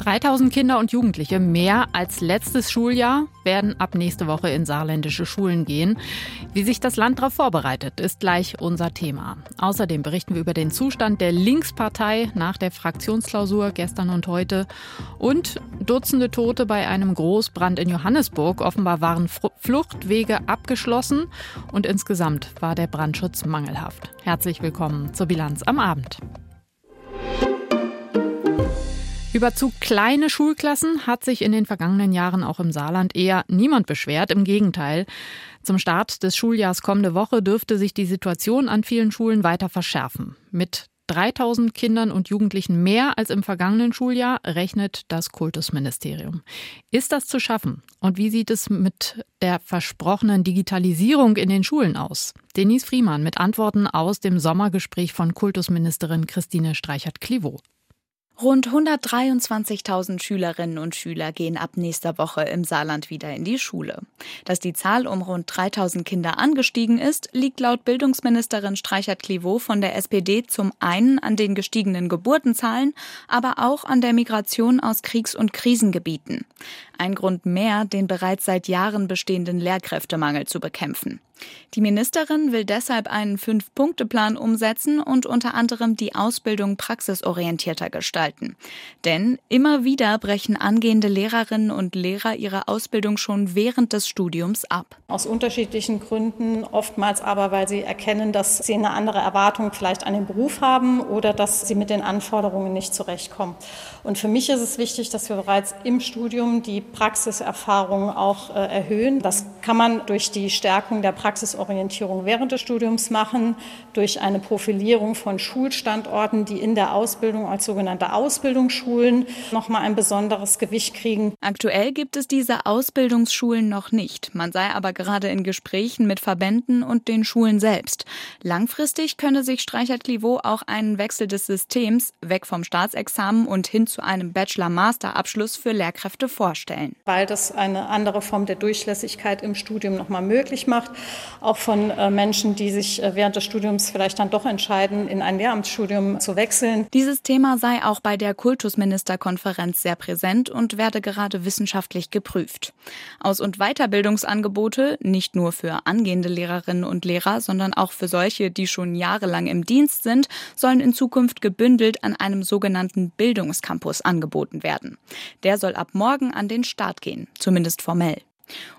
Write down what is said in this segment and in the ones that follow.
3000 Kinder und Jugendliche, mehr als letztes Schuljahr, werden ab nächste Woche in saarländische Schulen gehen. Wie sich das Land darauf vorbereitet, ist gleich unser Thema. Außerdem berichten wir über den Zustand der Linkspartei nach der Fraktionsklausur gestern und heute und Dutzende Tote bei einem Großbrand in Johannesburg. Offenbar waren Fluchtwege abgeschlossen und insgesamt war der Brandschutz mangelhaft. Herzlich willkommen zur Bilanz am Abend. Über zu kleine Schulklassen hat sich in den vergangenen Jahren auch im Saarland eher niemand beschwert. Im Gegenteil. Zum Start des Schuljahrs kommende Woche dürfte sich die Situation an vielen Schulen weiter verschärfen. Mit 3000 Kindern und Jugendlichen mehr als im vergangenen Schuljahr rechnet das Kultusministerium. Ist das zu schaffen? Und wie sieht es mit der versprochenen Digitalisierung in den Schulen aus? Denise Friemann mit Antworten aus dem Sommergespräch von Kultusministerin Christine Streichert-Clivaux. Rund 123.000 Schülerinnen und Schüler gehen ab nächster Woche im Saarland wieder in die Schule. Dass die Zahl um rund 3.000 Kinder angestiegen ist, liegt laut Bildungsministerin Streichert-Clivaux von der SPD zum einen an den gestiegenen Geburtenzahlen, aber auch an der Migration aus Kriegs- und Krisengebieten. Ein Grund mehr, den bereits seit Jahren bestehenden Lehrkräftemangel zu bekämpfen. Die Ministerin will deshalb einen Fünf-Punkte-Plan umsetzen und unter anderem die Ausbildung praxisorientierter gestalten. Denn immer wieder brechen angehende Lehrerinnen und Lehrer ihre Ausbildung schon während des Studiums ab. Aus unterschiedlichen Gründen, oftmals aber, weil sie erkennen, dass sie eine andere Erwartung vielleicht an den Beruf haben oder dass sie mit den Anforderungen nicht zurechtkommen. Und für mich ist es wichtig, dass wir bereits im Studium die Praxiserfahrung auch äh, erhöhen. Das kann man durch die Stärkung der Praxis Praxisorientierung während des Studiums machen, durch eine Profilierung von Schulstandorten, die in der Ausbildung als sogenannte Ausbildungsschulen noch mal ein besonderes Gewicht kriegen. Aktuell gibt es diese Ausbildungsschulen noch nicht. Man sei aber gerade in Gesprächen mit Verbänden und den Schulen selbst. Langfristig könne sich Streichert-Clivaux auch einen Wechsel des Systems weg vom Staatsexamen und hin zu einem Bachelor-Master-Abschluss für Lehrkräfte vorstellen. Weil das eine andere Form der Durchlässigkeit im Studium noch mal möglich macht auch von äh, Menschen, die sich äh, während des Studiums vielleicht dann doch entscheiden, in ein Lehramtsstudium zu wechseln. Dieses Thema sei auch bei der Kultusministerkonferenz sehr präsent und werde gerade wissenschaftlich geprüft. Aus- und Weiterbildungsangebote, nicht nur für angehende Lehrerinnen und Lehrer, sondern auch für solche, die schon jahrelang im Dienst sind, sollen in Zukunft gebündelt an einem sogenannten Bildungscampus angeboten werden. Der soll ab morgen an den Start gehen, zumindest formell.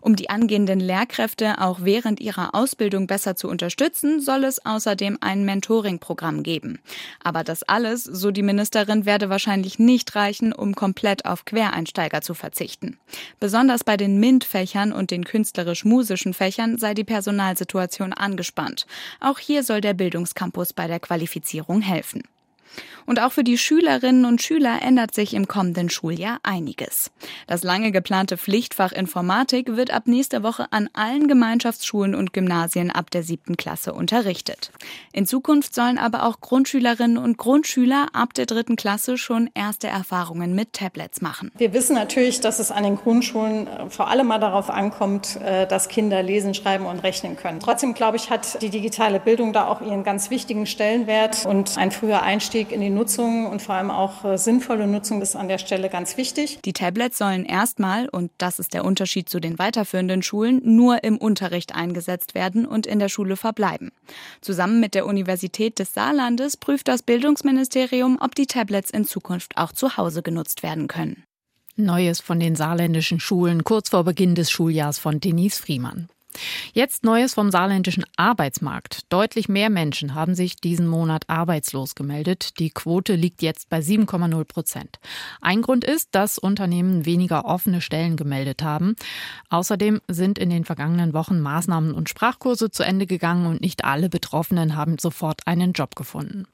Um die angehenden Lehrkräfte auch während ihrer Ausbildung besser zu unterstützen, soll es außerdem ein Mentoring-Programm geben. Aber das alles, so die Ministerin, werde wahrscheinlich nicht reichen, um komplett auf Quereinsteiger zu verzichten. Besonders bei den MINT-Fächern und den künstlerisch-musischen Fächern sei die Personalsituation angespannt. Auch hier soll der Bildungscampus bei der Qualifizierung helfen. Und auch für die Schülerinnen und Schüler ändert sich im kommenden Schuljahr einiges. Das lange geplante Pflichtfach Informatik wird ab nächster Woche an allen Gemeinschaftsschulen und Gymnasien ab der siebten Klasse unterrichtet. In Zukunft sollen aber auch Grundschülerinnen und Grundschüler ab der dritten Klasse schon erste Erfahrungen mit Tablets machen. Wir wissen natürlich, dass es an den Grundschulen äh, vor allem mal darauf ankommt, äh, dass Kinder lesen, schreiben und rechnen können. Trotzdem, glaube ich, hat die digitale Bildung da auch ihren ganz wichtigen Stellenwert und ein früher Einstieg in die Nutzung und vor allem auch äh, sinnvolle Nutzung ist an der Stelle ganz wichtig. Die Tablets sollen erstmal, und das ist der Unterschied zu den weiterführenden Schulen, nur im Unterricht eingesetzt werden und in der Schule verbleiben. Zusammen mit der Universität des Saarlandes prüft das Bildungsministerium, ob die Tablets in Zukunft auch zu Hause genutzt werden können. Neues von den saarländischen Schulen kurz vor Beginn des Schuljahrs von Denise Friemann. Jetzt Neues vom saarländischen Arbeitsmarkt. Deutlich mehr Menschen haben sich diesen Monat arbeitslos gemeldet. Die Quote liegt jetzt bei 7,0 Prozent. Ein Grund ist, dass Unternehmen weniger offene Stellen gemeldet haben. Außerdem sind in den vergangenen Wochen Maßnahmen und Sprachkurse zu Ende gegangen und nicht alle Betroffenen haben sofort einen Job gefunden.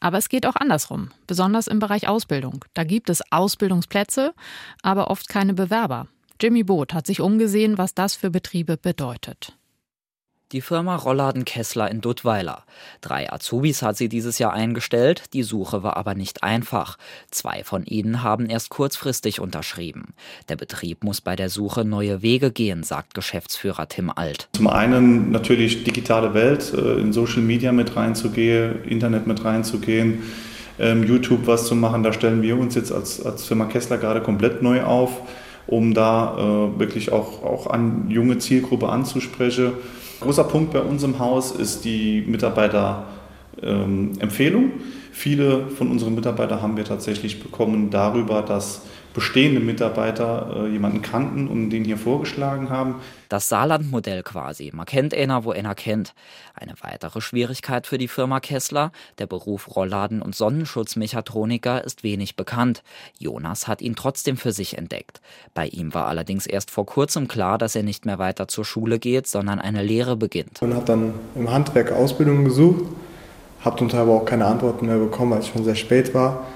Aber es geht auch andersrum, besonders im Bereich Ausbildung. Da gibt es Ausbildungsplätze, aber oft keine Bewerber. Jimmy Boot hat sich umgesehen, was das für Betriebe bedeutet. Die Firma Rollladen Kessler in Duttweiler. Drei Azubis hat sie dieses Jahr eingestellt, die Suche war aber nicht einfach. Zwei von ihnen haben erst kurzfristig unterschrieben. Der Betrieb muss bei der Suche neue Wege gehen, sagt Geschäftsführer Tim Alt. Zum einen natürlich digitale Welt, äh, in Social Media mit reinzugehen, Internet mit reinzugehen, ähm, YouTube was zu machen. Da stellen wir uns jetzt als, als Firma Kessler gerade komplett neu auf, um da äh, wirklich auch, auch an junge Zielgruppe anzusprechen Großer Punkt bei uns im Haus ist die Mitarbeiterempfehlung. Ähm, Viele von unseren Mitarbeitern haben wir tatsächlich bekommen darüber, dass bestehende Mitarbeiter äh, jemanden kannten und den hier vorgeschlagen haben. Das Saarland-Modell quasi. Man kennt einer, wo einer kennt. Eine weitere Schwierigkeit für die Firma Kessler, der Beruf Rollladen- und Sonnenschutzmechatroniker, ist wenig bekannt. Jonas hat ihn trotzdem für sich entdeckt. Bei ihm war allerdings erst vor kurzem klar, dass er nicht mehr weiter zur Schule geht, sondern eine Lehre beginnt. Und habe dann im Handwerk Ausbildung gesucht, habe zum Teil aber auch keine Antworten mehr bekommen, als es schon sehr spät war.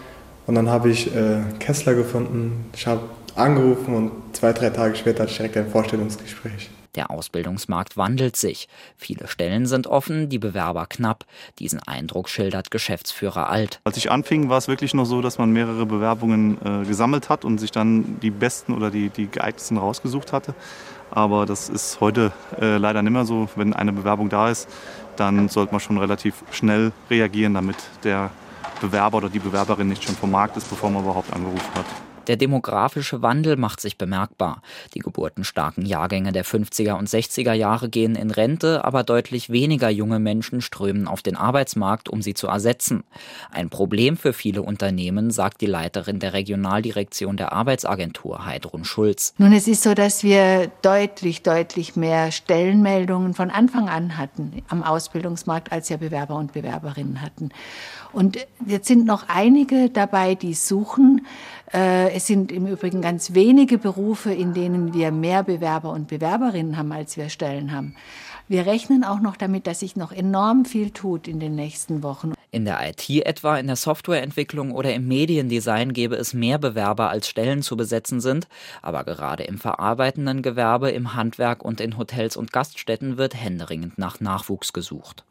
Und dann habe ich äh, Kessler gefunden. Ich habe angerufen und zwei, drei Tage später hatte ich direkt ein Vorstellungsgespräch. Der Ausbildungsmarkt wandelt sich. Viele Stellen sind offen, die Bewerber knapp. Diesen Eindruck schildert Geschäftsführer Alt. Als ich anfing, war es wirklich noch so, dass man mehrere Bewerbungen äh, gesammelt hat und sich dann die besten oder die, die geeignetsten rausgesucht hatte. Aber das ist heute äh, leider nicht mehr so. Wenn eine Bewerbung da ist, dann sollte man schon relativ schnell reagieren, damit der Bewerber oder die Bewerberin nicht schon vom Markt ist, bevor man überhaupt angerufen hat. Der demografische Wandel macht sich bemerkbar. Die geburtenstarken Jahrgänge der 50er und 60er Jahre gehen in Rente, aber deutlich weniger junge Menschen strömen auf den Arbeitsmarkt, um sie zu ersetzen. Ein Problem für viele Unternehmen, sagt die Leiterin der Regionaldirektion der Arbeitsagentur, Heidrun Schulz. Nun, es ist so, dass wir deutlich, deutlich mehr Stellenmeldungen von Anfang an hatten am Ausbildungsmarkt, als wir Bewerber und Bewerberinnen hatten. Und jetzt sind noch einige dabei, die suchen. Äh, es sind im Übrigen ganz wenige Berufe, in denen wir mehr Bewerber und Bewerberinnen haben, als wir Stellen haben. Wir rechnen auch noch damit, dass sich noch enorm viel tut in den nächsten Wochen. In der IT etwa, in der Softwareentwicklung oder im Mediendesign gäbe es mehr Bewerber als Stellen zu besetzen sind, aber gerade im verarbeitenden Gewerbe, im Handwerk und in Hotels und Gaststätten wird händeringend nach Nachwuchs gesucht.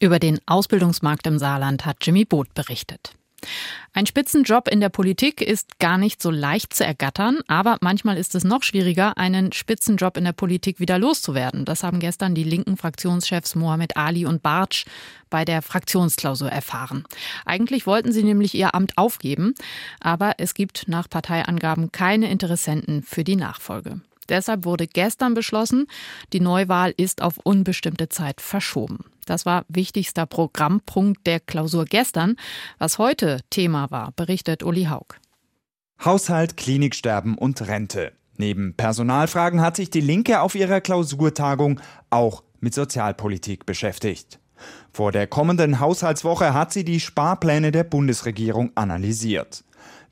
Über den Ausbildungsmarkt im Saarland hat Jimmy Boot berichtet. Ein Spitzenjob in der Politik ist gar nicht so leicht zu ergattern, aber manchmal ist es noch schwieriger, einen Spitzenjob in der Politik wieder loszuwerden. Das haben gestern die linken Fraktionschefs Mohamed Ali und Bartsch bei der Fraktionsklausur erfahren. Eigentlich wollten sie nämlich ihr Amt aufgeben, aber es gibt nach Parteiangaben keine Interessenten für die Nachfolge. Deshalb wurde gestern beschlossen, die Neuwahl ist auf unbestimmte Zeit verschoben. Das war wichtigster Programmpunkt der Klausur gestern. Was heute Thema war, berichtet Uli Haug. Haushalt, Kliniksterben und Rente. Neben Personalfragen hat sich die Linke auf ihrer Klausurtagung auch mit Sozialpolitik beschäftigt. Vor der kommenden Haushaltswoche hat sie die Sparpläne der Bundesregierung analysiert.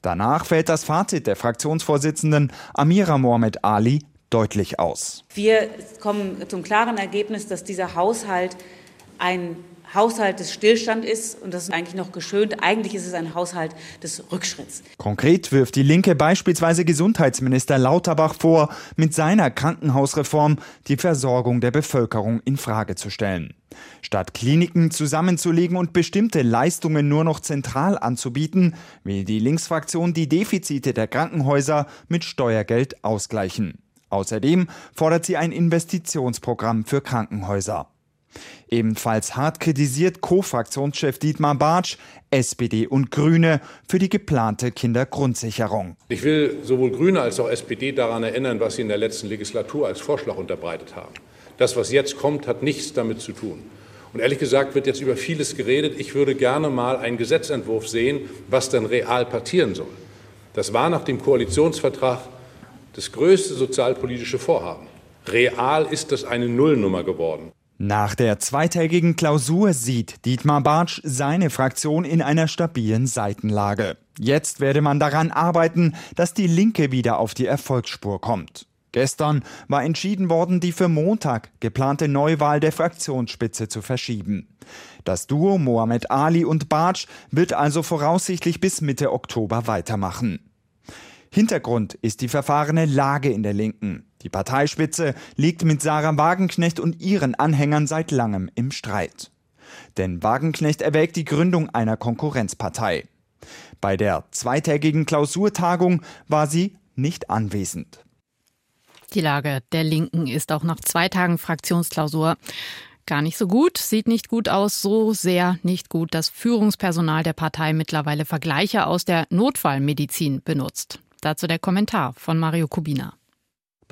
Danach fällt das Fazit der Fraktionsvorsitzenden Amira Mohamed Ali deutlich aus. Wir kommen zum klaren Ergebnis, dass dieser Haushalt ein Haushalt des Stillstand ist und das ist eigentlich noch geschönt. Eigentlich ist es ein Haushalt des Rückschritts. Konkret wirft die Linke beispielsweise Gesundheitsminister Lauterbach vor, mit seiner Krankenhausreform die Versorgung der Bevölkerung in Frage zu stellen. Statt Kliniken zusammenzulegen und bestimmte Leistungen nur noch zentral anzubieten, will die Linksfraktion die Defizite der Krankenhäuser mit Steuergeld ausgleichen. Außerdem fordert sie ein Investitionsprogramm für Krankenhäuser. Ebenfalls hart kritisiert Co-Fraktionschef Dietmar Bartsch, SPD und Grüne für die geplante Kindergrundsicherung. Ich will sowohl Grüne als auch SPD daran erinnern, was sie in der letzten Legislatur als Vorschlag unterbreitet haben. Das, was jetzt kommt, hat nichts damit zu tun. Und ehrlich gesagt wird jetzt über vieles geredet. Ich würde gerne mal einen Gesetzentwurf sehen, was dann real passieren soll. Das war nach dem Koalitionsvertrag das größte sozialpolitische Vorhaben. Real ist das eine Nullnummer geworden. Nach der zweitägigen Klausur sieht Dietmar Bartsch seine Fraktion in einer stabilen Seitenlage. Jetzt werde man daran arbeiten, dass die Linke wieder auf die Erfolgsspur kommt. Gestern war entschieden worden, die für Montag geplante Neuwahl der Fraktionsspitze zu verschieben. Das Duo Mohamed Ali und Bartsch wird also voraussichtlich bis Mitte Oktober weitermachen. Hintergrund ist die verfahrene Lage in der Linken. Die Parteispitze liegt mit Sarah Wagenknecht und ihren Anhängern seit langem im Streit. Denn Wagenknecht erwägt die Gründung einer Konkurrenzpartei. Bei der zweitägigen Klausurtagung war sie nicht anwesend. Die Lage der Linken ist auch nach zwei Tagen Fraktionsklausur gar nicht so gut, sieht nicht gut aus, so sehr nicht gut, dass Führungspersonal der Partei mittlerweile Vergleiche aus der Notfallmedizin benutzt. Dazu der Kommentar von Mario Kubina.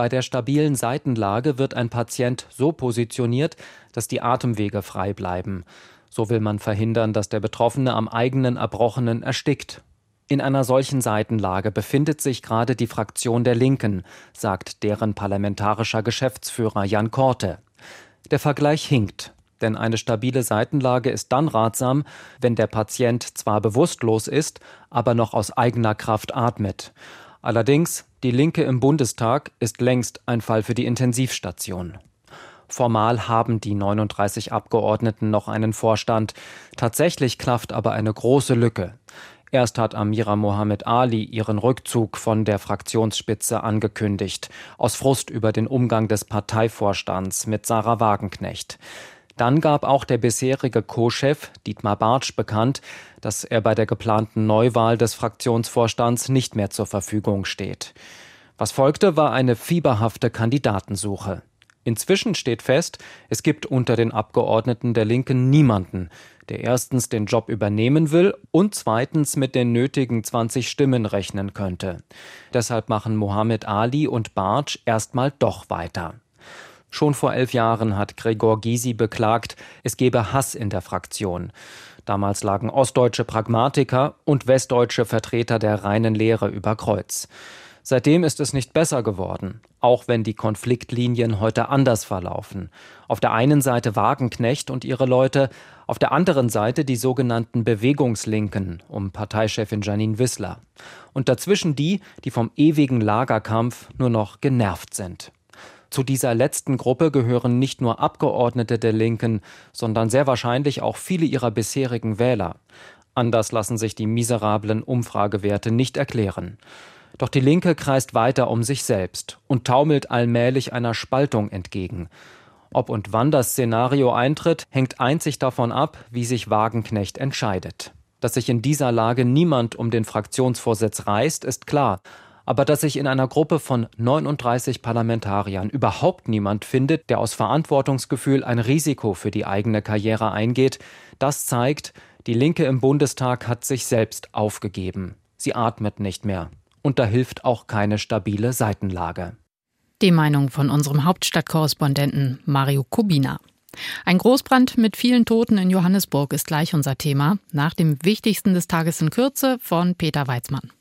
Bei der stabilen Seitenlage wird ein Patient so positioniert, dass die Atemwege frei bleiben. So will man verhindern, dass der Betroffene am eigenen Erbrochenen erstickt. In einer solchen Seitenlage befindet sich gerade die Fraktion der Linken, sagt deren parlamentarischer Geschäftsführer Jan Korte. Der Vergleich hinkt, denn eine stabile Seitenlage ist dann ratsam, wenn der Patient zwar bewusstlos ist, aber noch aus eigener Kraft atmet. Allerdings, die Linke im Bundestag ist längst ein Fall für die Intensivstation. Formal haben die 39 Abgeordneten noch einen Vorstand. Tatsächlich klafft aber eine große Lücke. Erst hat Amira Mohammed Ali ihren Rückzug von der Fraktionsspitze angekündigt, aus Frust über den Umgang des Parteivorstands mit Sarah Wagenknecht. Dann gab auch der bisherige Co-Chef Dietmar Bartsch bekannt, dass er bei der geplanten Neuwahl des Fraktionsvorstands nicht mehr zur Verfügung steht. Was folgte, war eine fieberhafte Kandidatensuche. Inzwischen steht fest, es gibt unter den Abgeordneten der Linken niemanden, der erstens den Job übernehmen will und zweitens mit den nötigen 20 Stimmen rechnen könnte. Deshalb machen Mohammed Ali und Bartsch erstmal doch weiter. Schon vor elf Jahren hat Gregor Gysi beklagt, es gebe Hass in der Fraktion. Damals lagen ostdeutsche Pragmatiker und westdeutsche Vertreter der reinen Lehre über Kreuz. Seitdem ist es nicht besser geworden, auch wenn die Konfliktlinien heute anders verlaufen. Auf der einen Seite Wagenknecht und ihre Leute, auf der anderen Seite die sogenannten Bewegungslinken um Parteichefin Janine Wissler. Und dazwischen die, die vom ewigen Lagerkampf nur noch genervt sind. Zu dieser letzten Gruppe gehören nicht nur Abgeordnete der Linken, sondern sehr wahrscheinlich auch viele ihrer bisherigen Wähler. Anders lassen sich die miserablen Umfragewerte nicht erklären. Doch die Linke kreist weiter um sich selbst und taumelt allmählich einer Spaltung entgegen. Ob und wann das Szenario eintritt, hängt einzig davon ab, wie sich Wagenknecht entscheidet. Dass sich in dieser Lage niemand um den Fraktionsvorsitz reißt, ist klar. Aber dass sich in einer Gruppe von 39 Parlamentariern überhaupt niemand findet, der aus Verantwortungsgefühl ein Risiko für die eigene Karriere eingeht, das zeigt, die Linke im Bundestag hat sich selbst aufgegeben. Sie atmet nicht mehr und da hilft auch keine stabile Seitenlage. Die Meinung von unserem Hauptstadtkorrespondenten Mario Kubina. Ein Großbrand mit vielen Toten in Johannesburg ist gleich unser Thema, nach dem wichtigsten des Tages in Kürze von Peter Weizmann.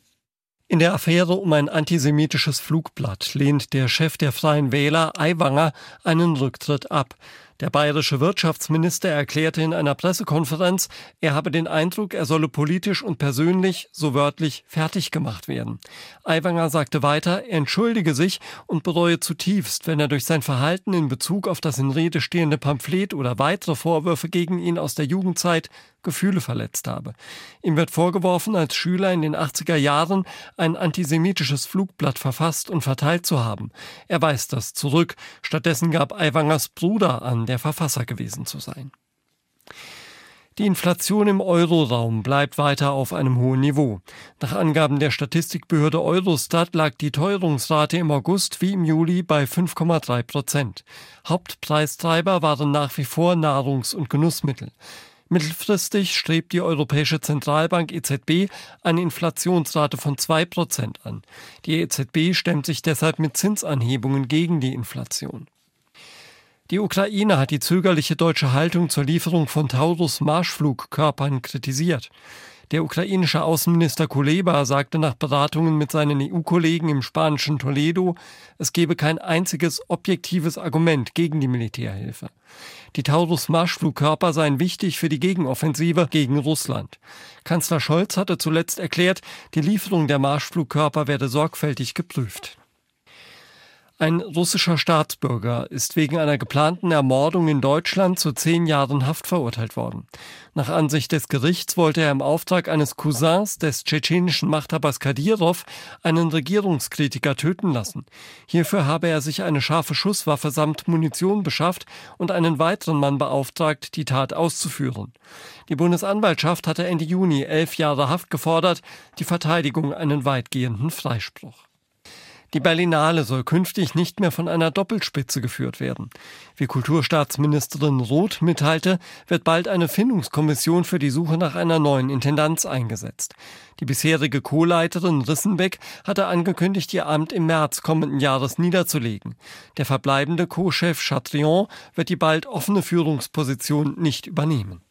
In der Affäre um ein antisemitisches Flugblatt lehnt der Chef der Freien Wähler, Aiwanger, einen Rücktritt ab. Der bayerische Wirtschaftsminister erklärte in einer Pressekonferenz, er habe den Eindruck, er solle politisch und persönlich, so wörtlich, fertig gemacht werden. Aiwanger sagte weiter, er entschuldige sich und bereue zutiefst, wenn er durch sein Verhalten in Bezug auf das in Rede stehende Pamphlet oder weitere Vorwürfe gegen ihn aus der Jugendzeit Gefühle verletzt habe. Ihm wird vorgeworfen, als Schüler in den 80er Jahren ein antisemitisches Flugblatt verfasst und verteilt zu haben. Er weist das zurück. Stattdessen gab Aiwangers Bruder an, der Verfasser gewesen zu sein. Die Inflation im Euroraum bleibt weiter auf einem hohen Niveau. Nach Angaben der Statistikbehörde Eurostat lag die Teuerungsrate im August wie im Juli bei 5,3 Prozent. Hauptpreistreiber waren nach wie vor Nahrungs- und Genussmittel. Mittelfristig strebt die Europäische Zentralbank EZB eine Inflationsrate von 2 Prozent an. Die EZB stemmt sich deshalb mit Zinsanhebungen gegen die Inflation. Die Ukraine hat die zögerliche deutsche Haltung zur Lieferung von Taurus-Marschflugkörpern kritisiert. Der ukrainische Außenminister Kuleba sagte nach Beratungen mit seinen EU-Kollegen im spanischen Toledo, es gebe kein einziges objektives Argument gegen die Militärhilfe. Die Taurus-Marschflugkörper seien wichtig für die Gegenoffensive gegen Russland. Kanzler Scholz hatte zuletzt erklärt, die Lieferung der Marschflugkörper werde sorgfältig geprüft. Ein russischer Staatsbürger ist wegen einer geplanten Ermordung in Deutschland zu zehn Jahren Haft verurteilt worden. Nach Ansicht des Gerichts wollte er im Auftrag eines Cousins des tschetschenischen Machthabers Kadyrov einen Regierungskritiker töten lassen. Hierfür habe er sich eine scharfe Schusswaffe samt Munition beschafft und einen weiteren Mann beauftragt, die Tat auszuführen. Die Bundesanwaltschaft hatte Ende Juni elf Jahre Haft gefordert, die Verteidigung einen weitgehenden Freispruch. Die Berlinale soll künftig nicht mehr von einer Doppelspitze geführt werden. Wie Kulturstaatsministerin Roth mitteilte, wird bald eine Findungskommission für die Suche nach einer neuen Intendanz eingesetzt. Die bisherige Co-Leiterin Rissenbeck hatte angekündigt, ihr Amt im März kommenden Jahres niederzulegen. Der verbleibende Co-Chef Chatrion wird die bald offene Führungsposition nicht übernehmen.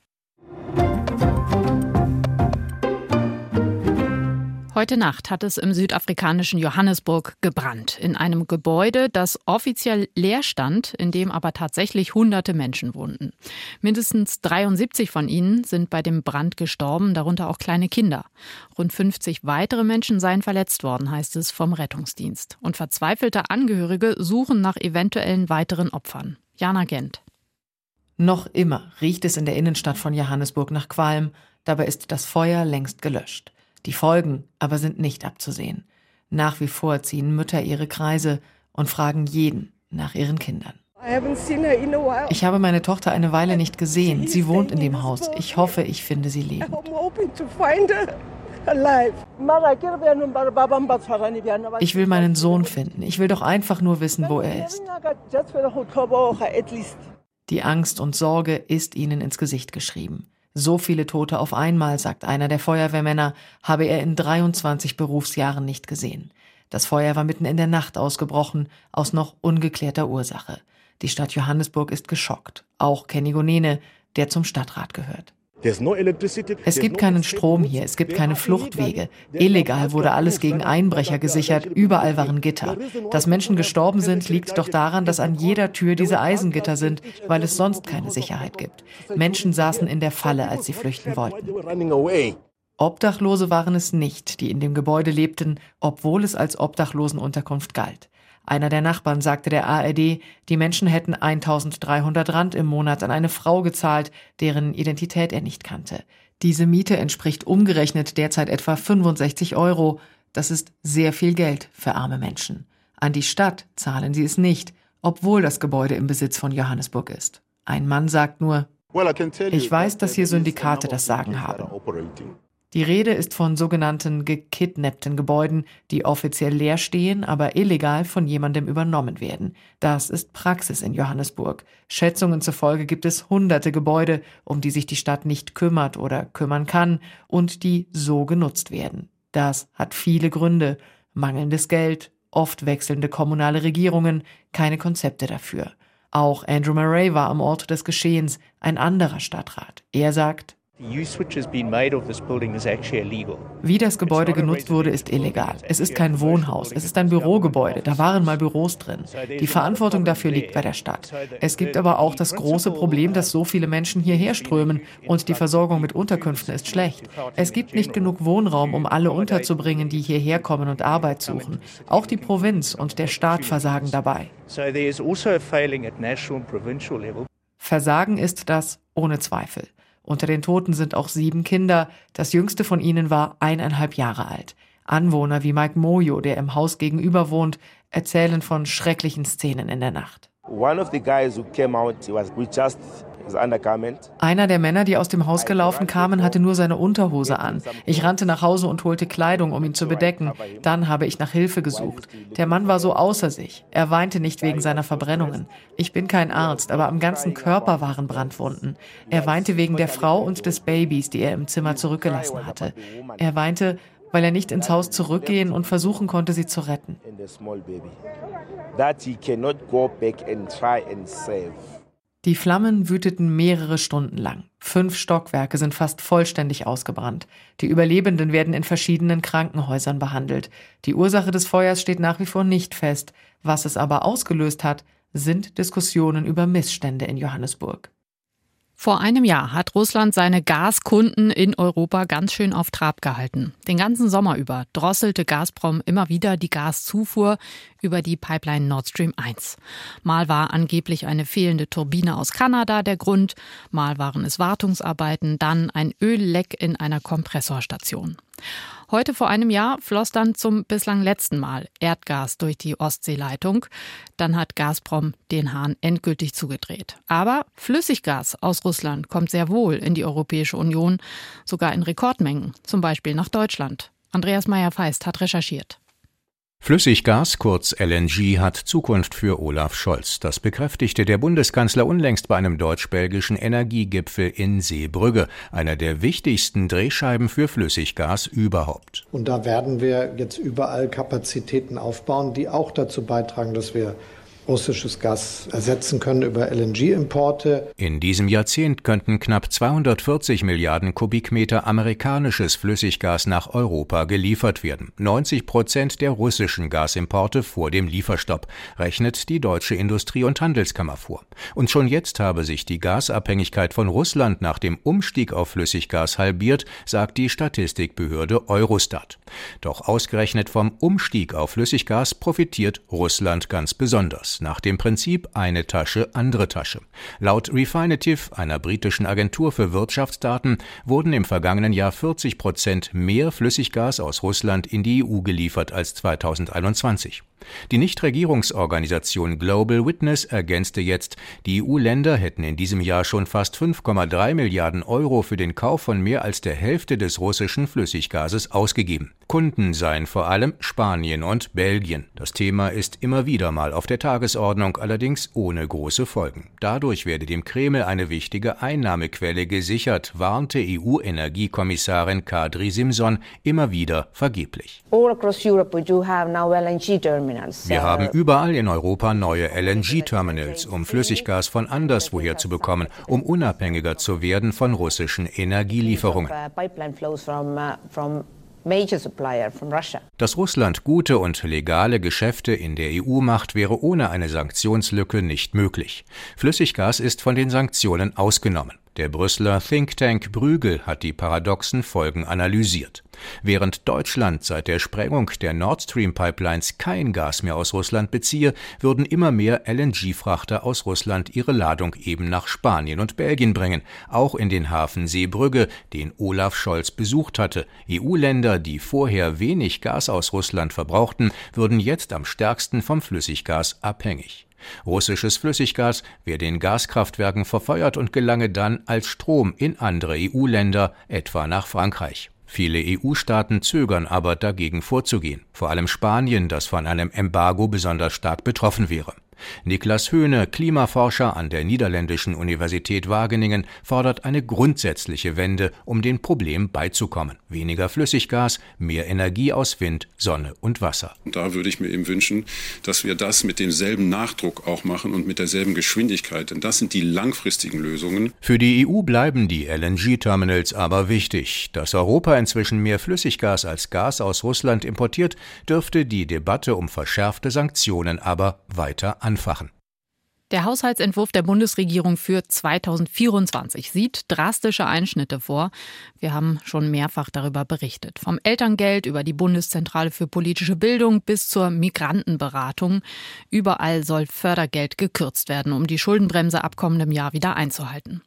Heute Nacht hat es im südafrikanischen Johannesburg gebrannt. In einem Gebäude, das offiziell leer stand, in dem aber tatsächlich hunderte Menschen wohnten. Mindestens 73 von ihnen sind bei dem Brand gestorben, darunter auch kleine Kinder. Rund 50 weitere Menschen seien verletzt worden, heißt es vom Rettungsdienst. Und verzweifelte Angehörige suchen nach eventuellen weiteren Opfern. Jana Gent. Noch immer riecht es in der Innenstadt von Johannesburg nach Qualm, dabei ist das Feuer längst gelöscht. Die Folgen aber sind nicht abzusehen. Nach wie vor ziehen Mütter ihre Kreise und fragen jeden nach ihren Kindern. Ich habe meine Tochter eine Weile nicht gesehen. Sie wohnt in dem Haus. Ich hoffe, ich finde sie lebend. Ich will meinen Sohn finden. Ich will doch einfach nur wissen, wo er ist. Die Angst und Sorge ist ihnen ins Gesicht geschrieben. So viele Tote auf einmal, sagt einer der Feuerwehrmänner, habe er in 23 Berufsjahren nicht gesehen. Das Feuer war mitten in der Nacht ausgebrochen, aus noch ungeklärter Ursache. Die Stadt Johannesburg ist geschockt. Auch Kenny Gonene, der zum Stadtrat gehört. Es gibt keinen Strom hier, es gibt keine Fluchtwege. Illegal wurde alles gegen Einbrecher gesichert, überall waren Gitter. Dass Menschen gestorben sind, liegt doch daran, dass an jeder Tür diese Eisengitter sind, weil es sonst keine Sicherheit gibt. Menschen saßen in der Falle, als sie flüchten wollten. Obdachlose waren es nicht, die in dem Gebäude lebten, obwohl es als Obdachlosenunterkunft galt. Einer der Nachbarn sagte der ARD, die Menschen hätten 1300 Rand im Monat an eine Frau gezahlt, deren Identität er nicht kannte. Diese Miete entspricht umgerechnet derzeit etwa 65 Euro. Das ist sehr viel Geld für arme Menschen. An die Stadt zahlen sie es nicht, obwohl das Gebäude im Besitz von Johannesburg ist. Ein Mann sagt nur, ich weiß, dass hier Syndikate das Sagen haben. Die Rede ist von sogenannten gekidnappten Gebäuden, die offiziell leer stehen, aber illegal von jemandem übernommen werden. Das ist Praxis in Johannesburg. Schätzungen zufolge gibt es hunderte Gebäude, um die sich die Stadt nicht kümmert oder kümmern kann und die so genutzt werden. Das hat viele Gründe. Mangelndes Geld, oft wechselnde kommunale Regierungen, keine Konzepte dafür. Auch Andrew Murray war am Ort des Geschehens, ein anderer Stadtrat. Er sagt, wie das Gebäude genutzt wurde, ist illegal. Es ist kein Wohnhaus, es ist ein Bürogebäude. Da waren mal Büros drin. Die Verantwortung dafür liegt bei der Stadt. Es gibt aber auch das große Problem, dass so viele Menschen hierher strömen und die Versorgung mit Unterkünften ist schlecht. Es gibt nicht genug Wohnraum, um alle unterzubringen, die hierher kommen und Arbeit suchen. Auch die Provinz und der Staat versagen dabei. Also versagen ist das ohne Zweifel. Unter den Toten sind auch sieben Kinder. Das jüngste von ihnen war eineinhalb Jahre alt. Anwohner wie Mike Moyo, der im Haus gegenüber wohnt, erzählen von schrecklichen Szenen in der Nacht. One of the guys who came out, was just einer der Männer, die aus dem Haus gelaufen kamen, hatte nur seine Unterhose an. Ich rannte nach Hause und holte Kleidung, um ihn zu bedecken. Dann habe ich nach Hilfe gesucht. Der Mann war so außer sich. Er weinte nicht wegen seiner Verbrennungen. Ich bin kein Arzt, aber am ganzen Körper waren Brandwunden. Er weinte wegen der Frau und des Babys, die er im Zimmer zurückgelassen hatte. Er weinte, weil er nicht ins Haus zurückgehen und versuchen konnte, sie zu retten. That he cannot go back and try and save. Die Flammen wüteten mehrere Stunden lang. Fünf Stockwerke sind fast vollständig ausgebrannt. Die Überlebenden werden in verschiedenen Krankenhäusern behandelt. Die Ursache des Feuers steht nach wie vor nicht fest. Was es aber ausgelöst hat, sind Diskussionen über Missstände in Johannesburg. Vor einem Jahr hat Russland seine Gaskunden in Europa ganz schön auf Trab gehalten. Den ganzen Sommer über drosselte Gazprom immer wieder die Gaszufuhr über die Pipeline Nord Stream 1. Mal war angeblich eine fehlende Turbine aus Kanada der Grund, mal waren es Wartungsarbeiten, dann ein Ölleck in einer Kompressorstation. Heute vor einem Jahr floss dann zum bislang letzten Mal Erdgas durch die Ostseeleitung. Dann hat Gazprom den Hahn endgültig zugedreht. Aber Flüssiggas aus Russland kommt sehr wohl in die Europäische Union, sogar in Rekordmengen, zum Beispiel nach Deutschland. Andreas Meyer-Feist hat recherchiert. Flüssiggas, kurz LNG, hat Zukunft für Olaf Scholz. Das bekräftigte der Bundeskanzler unlängst bei einem deutsch-belgischen Energiegipfel in Seebrügge, einer der wichtigsten Drehscheiben für Flüssiggas überhaupt. Und da werden wir jetzt überall Kapazitäten aufbauen, die auch dazu beitragen, dass wir russisches Gas ersetzen können über LNG-Importe. In diesem Jahrzehnt könnten knapp 240 Milliarden Kubikmeter amerikanisches Flüssiggas nach Europa geliefert werden. 90 Prozent der russischen Gasimporte vor dem Lieferstopp, rechnet die Deutsche Industrie- und Handelskammer vor. Und schon jetzt habe sich die Gasabhängigkeit von Russland nach dem Umstieg auf Flüssiggas halbiert, sagt die Statistikbehörde Eurostat. Doch ausgerechnet vom Umstieg auf Flüssiggas profitiert Russland ganz besonders nach dem Prinzip eine Tasche, andere Tasche. Laut Refinitiv, einer britischen Agentur für Wirtschaftsdaten, wurden im vergangenen Jahr 40 Prozent mehr Flüssiggas aus Russland in die EU geliefert als 2021. Die Nichtregierungsorganisation Global Witness ergänzte jetzt, die EU-Länder hätten in diesem Jahr schon fast 5,3 Milliarden Euro für den Kauf von mehr als der Hälfte des russischen Flüssiggases ausgegeben. Kunden seien vor allem Spanien und Belgien. Das Thema ist immer wieder mal auf der Tagesordnung, allerdings ohne große Folgen. Dadurch werde dem Kreml eine wichtige Einnahmequelle gesichert, warnte EU-Energiekommissarin Kadri Simson immer wieder vergeblich. All across Europe do have now LNG wir haben überall in Europa neue LNG-Terminals, um Flüssiggas von anderswoher zu bekommen, um unabhängiger zu werden von russischen Energielieferungen. Dass Russland gute und legale Geschäfte in der EU macht, wäre ohne eine Sanktionslücke nicht möglich. Flüssiggas ist von den Sanktionen ausgenommen. Der Brüsseler Think Tank Brügel hat die paradoxen Folgen analysiert. Während Deutschland seit der Sprengung der Nord Stream Pipelines kein Gas mehr aus Russland beziehe, würden immer mehr LNG-Frachter aus Russland ihre Ladung eben nach Spanien und Belgien bringen, auch in den Hafen Seebrügge, den Olaf Scholz besucht hatte. EU-Länder, die vorher wenig Gas aus Russland verbrauchten, würden jetzt am stärksten vom Flüssiggas abhängig. Russisches Flüssiggas werde in Gaskraftwerken verfeuert und gelange dann als Strom in andere EU-Länder, etwa nach Frankreich. Viele EU-Staaten zögern aber dagegen vorzugehen, vor allem Spanien, das von einem Embargo besonders stark betroffen wäre. Niklas Höhne, Klimaforscher an der Niederländischen Universität Wageningen, fordert eine grundsätzliche Wende, um dem Problem beizukommen. Weniger Flüssiggas, mehr Energie aus Wind, Sonne und Wasser. Und da würde ich mir eben wünschen, dass wir das mit demselben Nachdruck auch machen und mit derselben Geschwindigkeit, denn das sind die langfristigen Lösungen. Für die EU bleiben die LNG-Terminals aber wichtig. Dass Europa inzwischen mehr Flüssiggas als Gas aus Russland importiert, dürfte die Debatte um verschärfte Sanktionen aber weiter anfachen. Der Haushaltsentwurf der Bundesregierung für 2024 sieht drastische Einschnitte vor. Wir haben schon mehrfach darüber berichtet. Vom Elterngeld über die Bundeszentrale für politische Bildung bis zur Migrantenberatung. Überall soll Fördergeld gekürzt werden, um die Schuldenbremse ab kommendem Jahr wieder einzuhalten.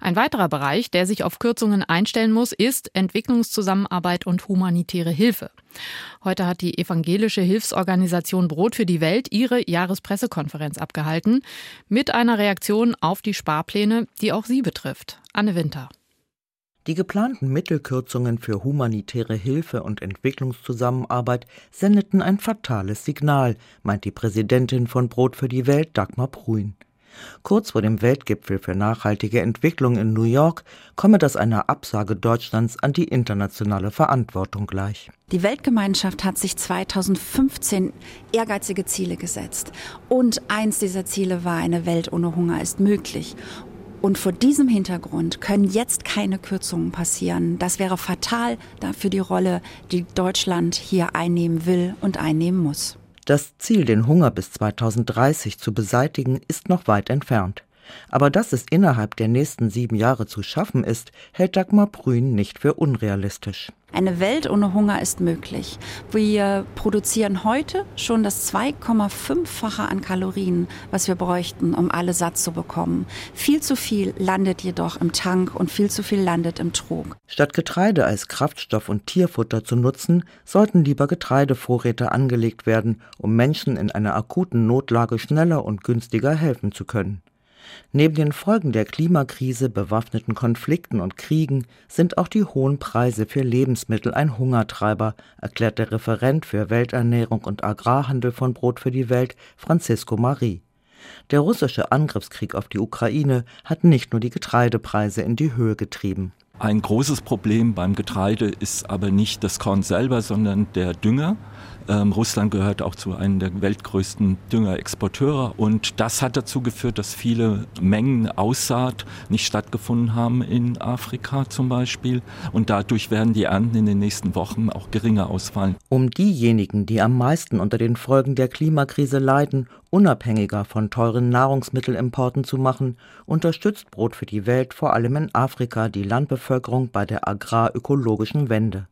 Ein weiterer Bereich, der sich auf Kürzungen einstellen muss, ist Entwicklungszusammenarbeit und humanitäre Hilfe. Heute hat die evangelische Hilfsorganisation Brot für die Welt ihre Jahrespressekonferenz abgehalten mit einer Reaktion auf die Sparpläne, die auch sie betrifft. Anne Winter. Die geplanten Mittelkürzungen für humanitäre Hilfe und Entwicklungszusammenarbeit sendeten ein fatales Signal, meint die Präsidentin von Brot für die Welt Dagmar Pruin. Kurz vor dem Weltgipfel für nachhaltige Entwicklung in New York komme das einer Absage Deutschlands an die internationale Verantwortung gleich. Die Weltgemeinschaft hat sich 2015 ehrgeizige Ziele gesetzt. Und eins dieser Ziele war, eine Welt ohne Hunger ist möglich. Und vor diesem Hintergrund können jetzt keine Kürzungen passieren. Das wäre fatal für die Rolle, die Deutschland hier einnehmen will und einnehmen muss. Das Ziel, den Hunger bis 2030 zu beseitigen, ist noch weit entfernt. Aber dass es innerhalb der nächsten sieben Jahre zu schaffen ist, hält Dagmar Brün nicht für unrealistisch. Eine Welt ohne Hunger ist möglich. Wir produzieren heute schon das 2,5-fache an Kalorien, was wir bräuchten, um alle satt zu bekommen. Viel zu viel landet jedoch im Tank und viel zu viel landet im Trog. Statt Getreide als Kraftstoff und Tierfutter zu nutzen, sollten lieber Getreidevorräte angelegt werden, um Menschen in einer akuten Notlage schneller und günstiger helfen zu können. Neben den Folgen der Klimakrise, bewaffneten Konflikten und Kriegen sind auch die hohen Preise für Lebensmittel ein Hungertreiber, erklärt der Referent für Welternährung und Agrarhandel von Brot für die Welt, Francisco Marie. Der russische Angriffskrieg auf die Ukraine hat nicht nur die Getreidepreise in die Höhe getrieben. Ein großes Problem beim Getreide ist aber nicht das Korn selber, sondern der Dünger. Ähm, Russland gehört auch zu einem der weltgrößten Düngerexporteure und das hat dazu geführt, dass viele Mengen Aussaat nicht stattgefunden haben in Afrika zum Beispiel und dadurch werden die Ernten in den nächsten Wochen auch geringer ausfallen. Um diejenigen, die am meisten unter den Folgen der Klimakrise leiden, unabhängiger von teuren Nahrungsmittelimporten zu machen, unterstützt Brot für die Welt vor allem in Afrika die Landbevölkerung bei der agrarökologischen Wende.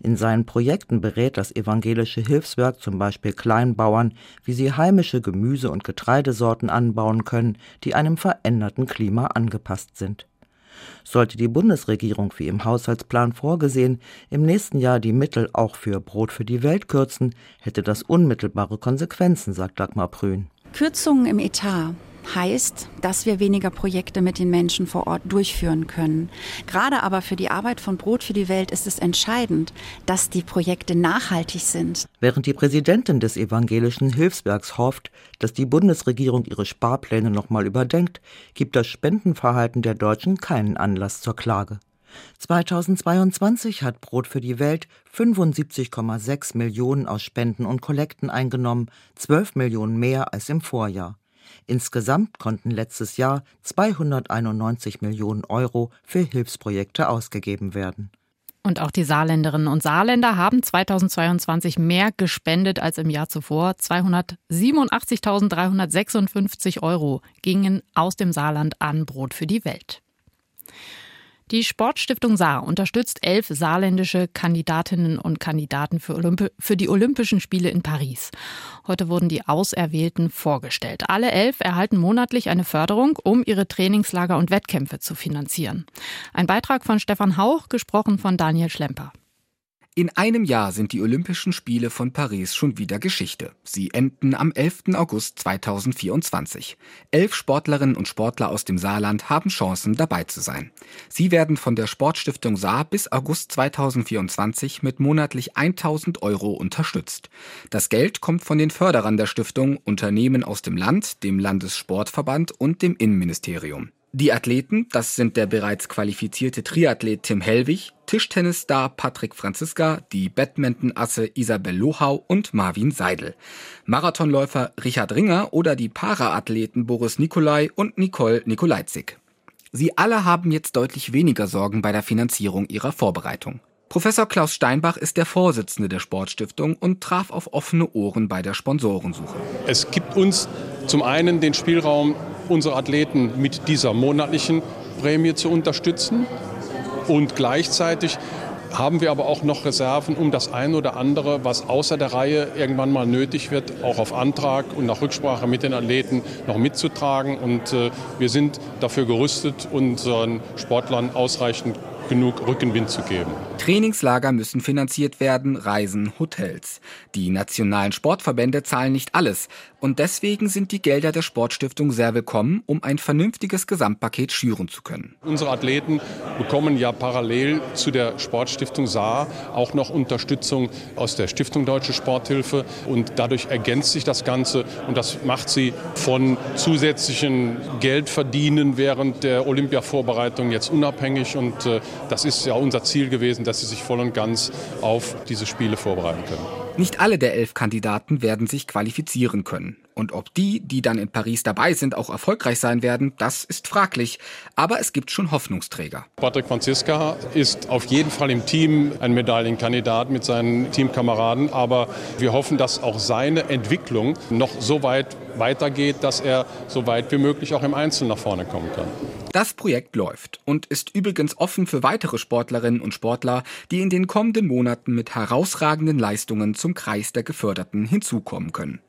In seinen Projekten berät das evangelische Hilfswerk zum Beispiel Kleinbauern, wie sie heimische Gemüse- und Getreidesorten anbauen können, die einem veränderten Klima angepasst sind. Sollte die Bundesregierung, wie im Haushaltsplan vorgesehen, im nächsten Jahr die Mittel auch für Brot für die Welt kürzen, hätte das unmittelbare Konsequenzen, sagt Dagmar Prün. Kürzungen im Etat heißt, dass wir weniger Projekte mit den Menschen vor Ort durchführen können. Gerade aber für die Arbeit von Brot für die Welt ist es entscheidend, dass die Projekte nachhaltig sind. Während die Präsidentin des evangelischen Hilfswerks hofft, dass die Bundesregierung ihre Sparpläne nochmal überdenkt, gibt das Spendenverhalten der Deutschen keinen Anlass zur Klage. 2022 hat Brot für die Welt 75,6 Millionen aus Spenden und Kollekten eingenommen, 12 Millionen mehr als im Vorjahr. Insgesamt konnten letztes Jahr 291 Millionen Euro für Hilfsprojekte ausgegeben werden. Und auch die Saarländerinnen und Saarländer haben 2022 mehr gespendet als im Jahr zuvor. 287.356 Euro gingen aus dem Saarland an Brot für die Welt. Die Sportstiftung Saar unterstützt elf saarländische Kandidatinnen und Kandidaten für, Olympi für, die Olympischen Spiele in Paris. Heute wurden die Auserwählten vorgestellt. Alle elf erhalten monatlich eine Förderung, um ihre Trainingslager und Wettkämpfe zu finanzieren. Ein Beitrag von Stefan Hauch, gesprochen von Daniel Schlemper. In einem Jahr sind die Olympischen Spiele von Paris schon wieder Geschichte. Sie enden am 11. August 2024. Elf Sportlerinnen und Sportler aus dem Saarland haben Chancen dabei zu sein. Sie werden von der Sportstiftung Saar bis August 2024 mit monatlich 1000 Euro unterstützt. Das Geld kommt von den Förderern der Stiftung, Unternehmen aus dem Land, dem Landessportverband und dem Innenministerium. Die Athleten, das sind der bereits qualifizierte Triathlet Tim Hellwig, Tischtennisstar Patrick Franziska, die Badminton-Asse Isabel Lohau und Marvin Seidel, Marathonläufer Richard Ringer oder die Paraathleten Boris Nikolai und Nicole Nikolajczyk. Sie alle haben jetzt deutlich weniger Sorgen bei der Finanzierung ihrer Vorbereitung. Professor Klaus Steinbach ist der Vorsitzende der Sportstiftung und traf auf offene Ohren bei der Sponsorensuche. Es gibt uns zum einen den Spielraum, unsere Athleten mit dieser monatlichen Prämie zu unterstützen. Und gleichzeitig haben wir aber auch noch Reserven, um das eine oder andere, was außer der Reihe irgendwann mal nötig wird, auch auf Antrag und nach Rücksprache mit den Athleten noch mitzutragen. Und äh, wir sind dafür gerüstet, unseren Sportlern ausreichend genug Rückenwind zu geben. Trainingslager müssen finanziert werden, Reisen, Hotels. Die nationalen Sportverbände zahlen nicht alles. Und deswegen sind die Gelder der Sportstiftung sehr willkommen, um ein vernünftiges Gesamtpaket schüren zu können. Unsere Athleten bekommen ja parallel zu der Sportstiftung Saar auch noch Unterstützung aus der Stiftung Deutsche Sporthilfe. Und dadurch ergänzt sich das Ganze. Und das macht sie von zusätzlichen Geldverdienen während der Olympiavorbereitung jetzt unabhängig. Und äh, das ist ja unser Ziel gewesen, dass sie sich voll und ganz auf diese Spiele vorbereiten können. Nicht alle der elf Kandidaten werden sich qualifizieren können. Und ob die, die dann in Paris dabei sind, auch erfolgreich sein werden, das ist fraglich. Aber es gibt schon Hoffnungsträger. Patrick Franziska ist auf jeden Fall im Team ein Medaillenkandidat mit seinen Teamkameraden. Aber wir hoffen, dass auch seine Entwicklung noch so weit weitergeht, dass er so weit wie möglich auch im Einzelnen nach vorne kommen kann. Das Projekt läuft und ist übrigens offen für weitere Sportlerinnen und Sportler, die in den kommenden Monaten mit herausragenden Leistungen zum Kreis der Geförderten hinzukommen können.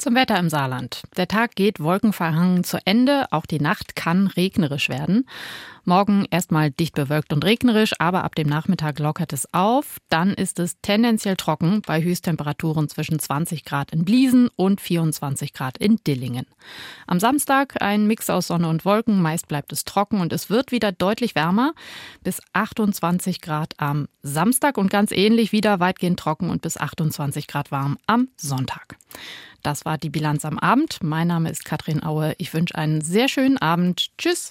Zum Wetter im Saarland. Der Tag geht wolkenverhangen zu Ende. Auch die Nacht kann regnerisch werden. Morgen erstmal dicht bewölkt und regnerisch, aber ab dem Nachmittag lockert es auf. Dann ist es tendenziell trocken bei Höchsttemperaturen zwischen 20 Grad in Bliesen und 24 Grad in Dillingen. Am Samstag ein Mix aus Sonne und Wolken. Meist bleibt es trocken und es wird wieder deutlich wärmer. Bis 28 Grad am Samstag und ganz ähnlich wieder weitgehend trocken und bis 28 Grad warm am Sonntag. Das war die Bilanz am Abend. Mein Name ist Katrin Aue. Ich wünsche einen sehr schönen Abend. Tschüss.